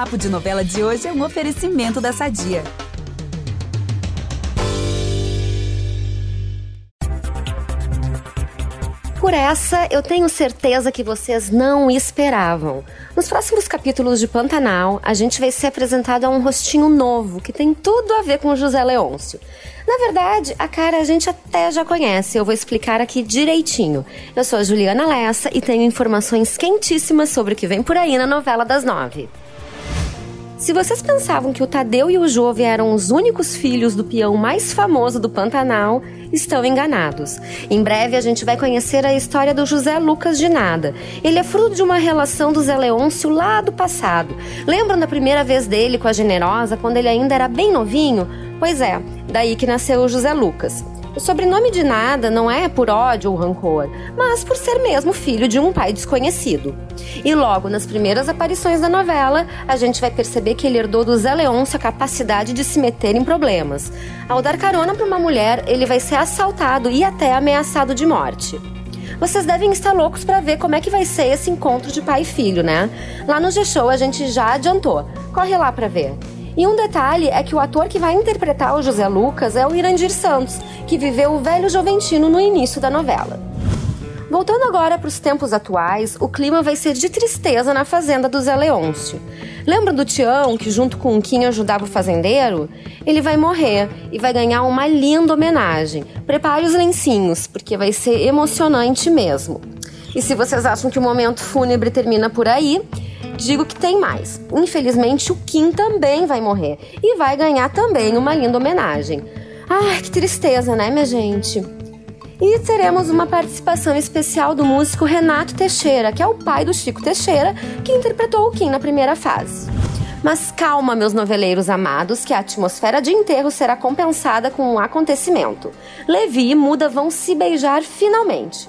Papo de Novela de hoje é um oferecimento da Sadia. Por essa, eu tenho certeza que vocês não esperavam. Nos próximos capítulos de Pantanal, a gente vai ser apresentado a um rostinho novo que tem tudo a ver com José Leôncio. Na verdade, a cara a gente até já conhece, eu vou explicar aqui direitinho. Eu sou a Juliana Lessa e tenho informações quentíssimas sobre o que vem por aí na novela das nove. Se vocês pensavam que o Tadeu e o Jove eram os únicos filhos do peão mais famoso do Pantanal, estão enganados. Em breve a gente vai conhecer a história do José Lucas de Nada. Ele é fruto de uma relação do Zé Leôncio lá do passado. Lembram da primeira vez dele com a Generosa, quando ele ainda era bem novinho? Pois é, daí que nasceu o José Lucas. O sobrenome de nada não é por ódio ou rancor, mas por ser mesmo filho de um pai desconhecido. E logo nas primeiras aparições da novela, a gente vai perceber que ele herdou do Zé Leôncio a capacidade de se meter em problemas. Ao dar carona para uma mulher, ele vai ser assaltado e até ameaçado de morte. Vocês devem estar loucos para ver como é que vai ser esse encontro de pai e filho, né? Lá no G-Show a gente já adiantou. Corre lá para ver. E um detalhe é que o ator que vai interpretar o José Lucas é o Irandir Santos, que viveu o velho Joventino no início da novela. Voltando agora para os tempos atuais, o clima vai ser de tristeza na fazenda do Zé Leôncio. Lembra do Tião, que junto com o Kim ajudava o fazendeiro? Ele vai morrer e vai ganhar uma linda homenagem. Prepare os lencinhos, porque vai ser emocionante mesmo. E se vocês acham que o momento fúnebre termina por aí, digo que tem mais. Infelizmente, o Kim também vai morrer e vai ganhar também uma linda homenagem. Ai, que tristeza, né, minha gente? E teremos uma participação especial do músico Renato Teixeira, que é o pai do Chico Teixeira, que interpretou o Kim na primeira fase. Mas calma, meus noveleiros amados, que a atmosfera de enterro será compensada com um acontecimento. Levi e Muda vão se beijar finalmente.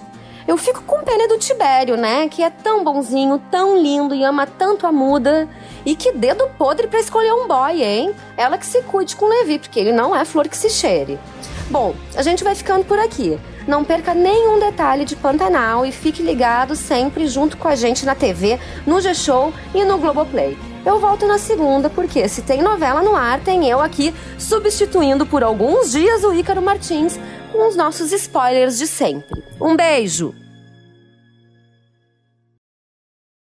Eu fico com pena do Tibério, né? Que é tão bonzinho, tão lindo e ama tanto a muda. E que dedo podre para escolher um boy, hein? Ela que se cuide com Levi, porque ele não é flor que se cheire. Bom, a gente vai ficando por aqui. Não perca nenhum detalhe de Pantanal e fique ligado sempre junto com a gente na TV, no G-Show e no Globoplay. Eu volto na segunda, porque se tem novela no ar, tem eu aqui substituindo por alguns dias o Ícaro Martins com os nossos spoilers de sempre. Um beijo!